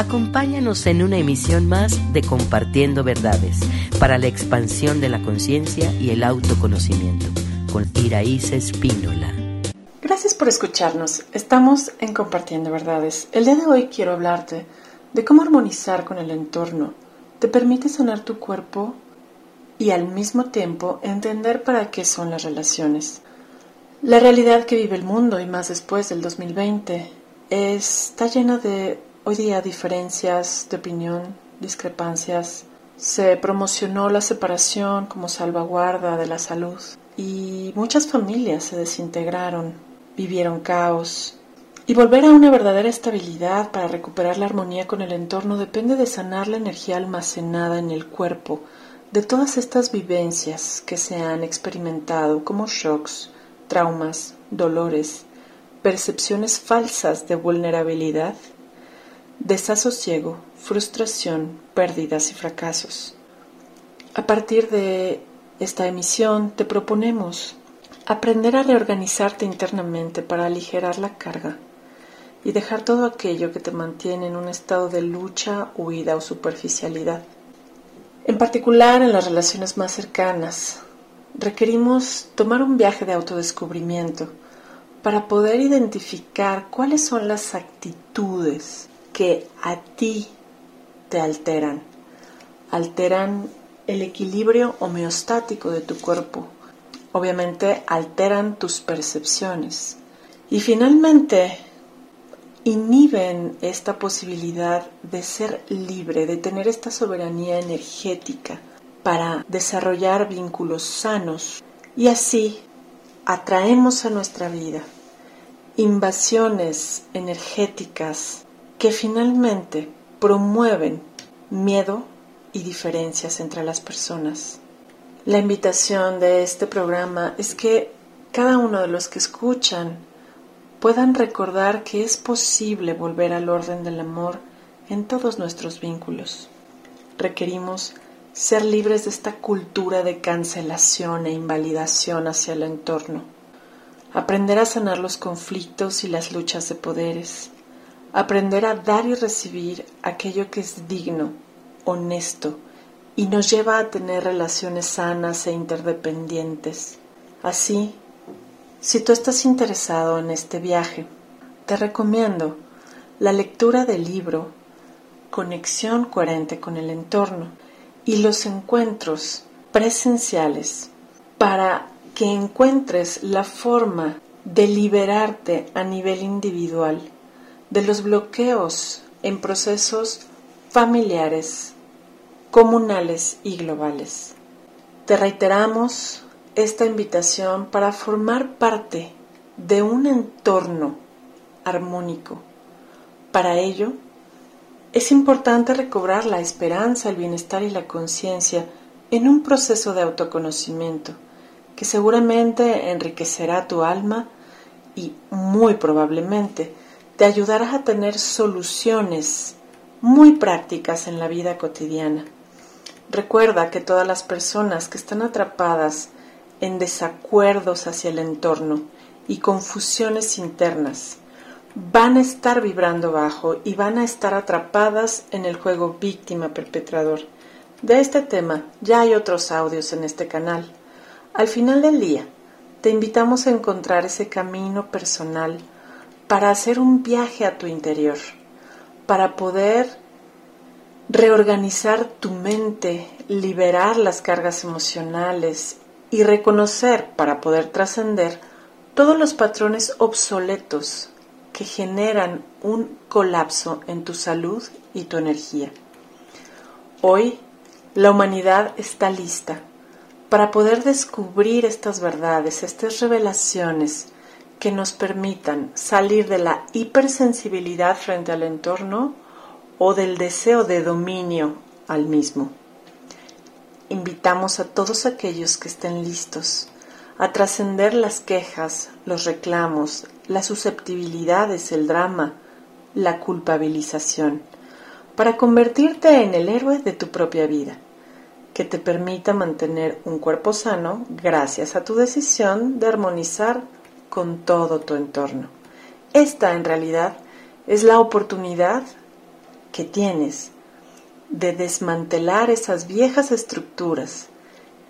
Acompáñanos en una emisión más de Compartiendo Verdades para la expansión de la conciencia y el autoconocimiento con Iraíz Espínola. Gracias por escucharnos. Estamos en Compartiendo Verdades. El día de hoy quiero hablarte de cómo armonizar con el entorno. Te permite sanar tu cuerpo y al mismo tiempo entender para qué son las relaciones. La realidad que vive el mundo y más después del 2020 está llena de hoy día diferencias de opinión, discrepancias. Se promocionó la separación como salvaguarda de la salud y muchas familias se desintegraron, vivieron caos. Y volver a una verdadera estabilidad para recuperar la armonía con el entorno depende de sanar la energía almacenada en el cuerpo de todas estas vivencias que se han experimentado como shocks, traumas, dolores, percepciones falsas de vulnerabilidad, desasosiego, frustración, pérdidas y fracasos. A partir de esta emisión te proponemos aprender a reorganizarte internamente para aligerar la carga y dejar todo aquello que te mantiene en un estado de lucha, huida o superficialidad. En particular en las relaciones más cercanas, requerimos tomar un viaje de autodescubrimiento para poder identificar cuáles son las actitudes que a ti te alteran. Alteran el equilibrio homeostático de tu cuerpo. Obviamente alteran tus percepciones. Y finalmente inhiben esta posibilidad de ser libre, de tener esta soberanía energética para desarrollar vínculos sanos y así atraemos a nuestra vida invasiones energéticas que finalmente promueven miedo y diferencias entre las personas. La invitación de este programa es que cada uno de los que escuchan puedan recordar que es posible volver al orden del amor en todos nuestros vínculos. Requerimos ser libres de esta cultura de cancelación e invalidación hacia el entorno, aprender a sanar los conflictos y las luchas de poderes, aprender a dar y recibir aquello que es digno, honesto y nos lleva a tener relaciones sanas e interdependientes. Así, si tú estás interesado en este viaje, te recomiendo la lectura del libro Conexión coherente con el entorno y los encuentros presenciales para que encuentres la forma de liberarte a nivel individual de los bloqueos en procesos familiares, comunales y globales. Te reiteramos esta invitación para formar parte de un entorno armónico. Para ello, es importante recobrar la esperanza, el bienestar y la conciencia en un proceso de autoconocimiento que seguramente enriquecerá tu alma y muy probablemente te ayudará a tener soluciones muy prácticas en la vida cotidiana. Recuerda que todas las personas que están atrapadas en desacuerdos hacia el entorno y confusiones internas van a estar vibrando bajo y van a estar atrapadas en el juego víctima-perpetrador. De este tema ya hay otros audios en este canal. Al final del día, te invitamos a encontrar ese camino personal para hacer un viaje a tu interior, para poder reorganizar tu mente, liberar las cargas emocionales y reconocer para poder trascender todos los patrones obsoletos que generan un colapso en tu salud y tu energía. Hoy la humanidad está lista para poder descubrir estas verdades, estas revelaciones que nos permitan salir de la hipersensibilidad frente al entorno o del deseo de dominio al mismo. Invitamos a todos aquellos que estén listos a trascender las quejas, los reclamos, las susceptibilidades, el drama, la culpabilización, para convertirte en el héroe de tu propia vida, que te permita mantener un cuerpo sano gracias a tu decisión de armonizar con todo tu entorno. Esta en realidad es la oportunidad que tienes de desmantelar esas viejas estructuras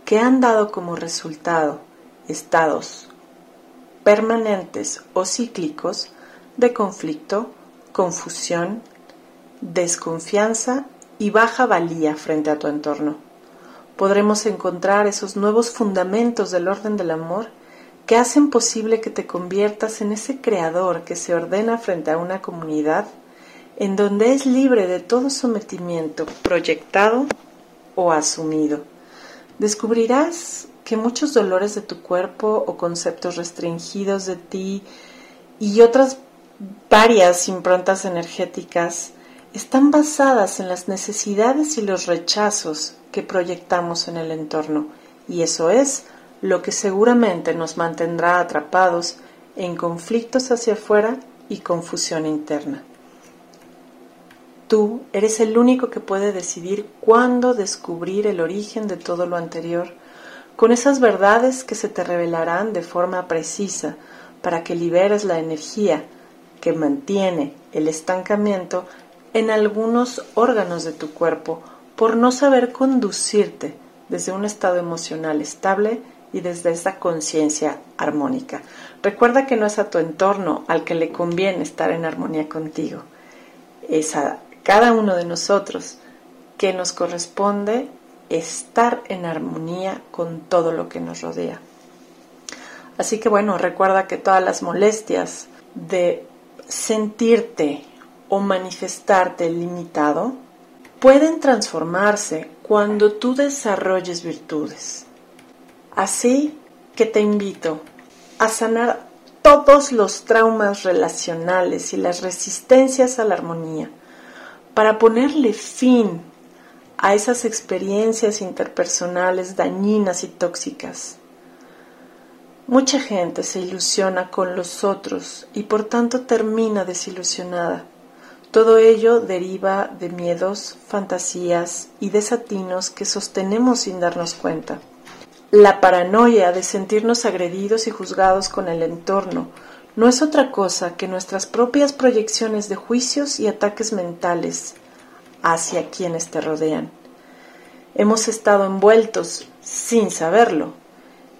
que han dado como resultado estados permanentes o cíclicos de conflicto, confusión, desconfianza y baja valía frente a tu entorno. Podremos encontrar esos nuevos fundamentos del orden del amor que hacen posible que te conviertas en ese creador que se ordena frente a una comunidad en donde es libre de todo sometimiento proyectado o asumido. Descubrirás que muchos dolores de tu cuerpo o conceptos restringidos de ti y otras varias improntas energéticas están basadas en las necesidades y los rechazos que proyectamos en el entorno y eso es lo que seguramente nos mantendrá atrapados en conflictos hacia afuera y confusión interna. Tú eres el único que puede decidir cuándo descubrir el origen de todo lo anterior, con esas verdades que se te revelarán de forma precisa para que liberes la energía que mantiene el estancamiento en algunos órganos de tu cuerpo por no saber conducirte desde un estado emocional estable y desde esa conciencia armónica. Recuerda que no es a tu entorno al que le conviene estar en armonía contigo. Esa cada uno de nosotros que nos corresponde estar en armonía con todo lo que nos rodea. Así que bueno, recuerda que todas las molestias de sentirte o manifestarte limitado pueden transformarse cuando tú desarrolles virtudes. Así que te invito a sanar todos los traumas relacionales y las resistencias a la armonía para ponerle fin a esas experiencias interpersonales dañinas y tóxicas. Mucha gente se ilusiona con los otros y por tanto termina desilusionada. Todo ello deriva de miedos, fantasías y desatinos que sostenemos sin darnos cuenta. La paranoia de sentirnos agredidos y juzgados con el entorno no es otra cosa que nuestras propias proyecciones de juicios y ataques mentales hacia quienes te rodean. Hemos estado envueltos, sin saberlo,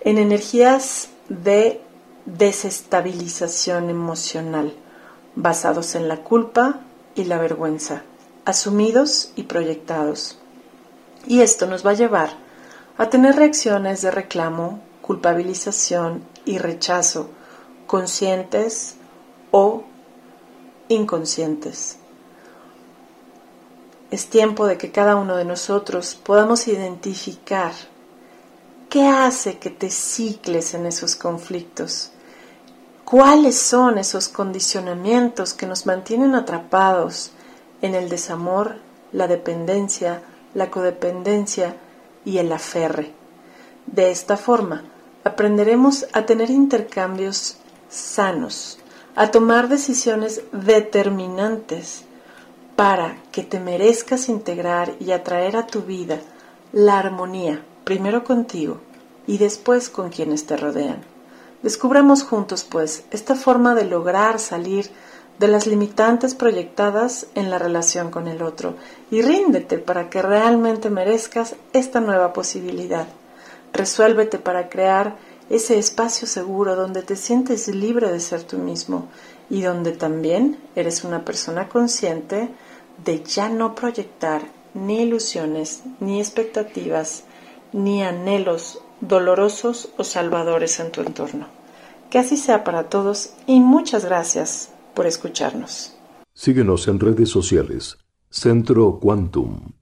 en energías de desestabilización emocional, basados en la culpa y la vergüenza, asumidos y proyectados. Y esto nos va a llevar a tener reacciones de reclamo, culpabilización y rechazo, conscientes o inconscientes. Es tiempo de que cada uno de nosotros podamos identificar qué hace que te cicles en esos conflictos, cuáles son esos condicionamientos que nos mantienen atrapados en el desamor, la dependencia, la codependencia y el aferre. De esta forma, aprenderemos a tener intercambios sanos, a tomar decisiones determinantes para que te merezcas integrar y atraer a tu vida la armonía, primero contigo y después con quienes te rodean. Descubramos juntos, pues, esta forma de lograr salir de las limitantes proyectadas en la relación con el otro y ríndete para que realmente merezcas esta nueva posibilidad. Resuélvete para crear ese espacio seguro donde te sientes libre de ser tú mismo y donde también eres una persona consciente de ya no proyectar ni ilusiones, ni expectativas, ni anhelos dolorosos o salvadores en tu entorno. Que así sea para todos y muchas gracias por escucharnos. Síguenos en redes sociales. Centro Quantum.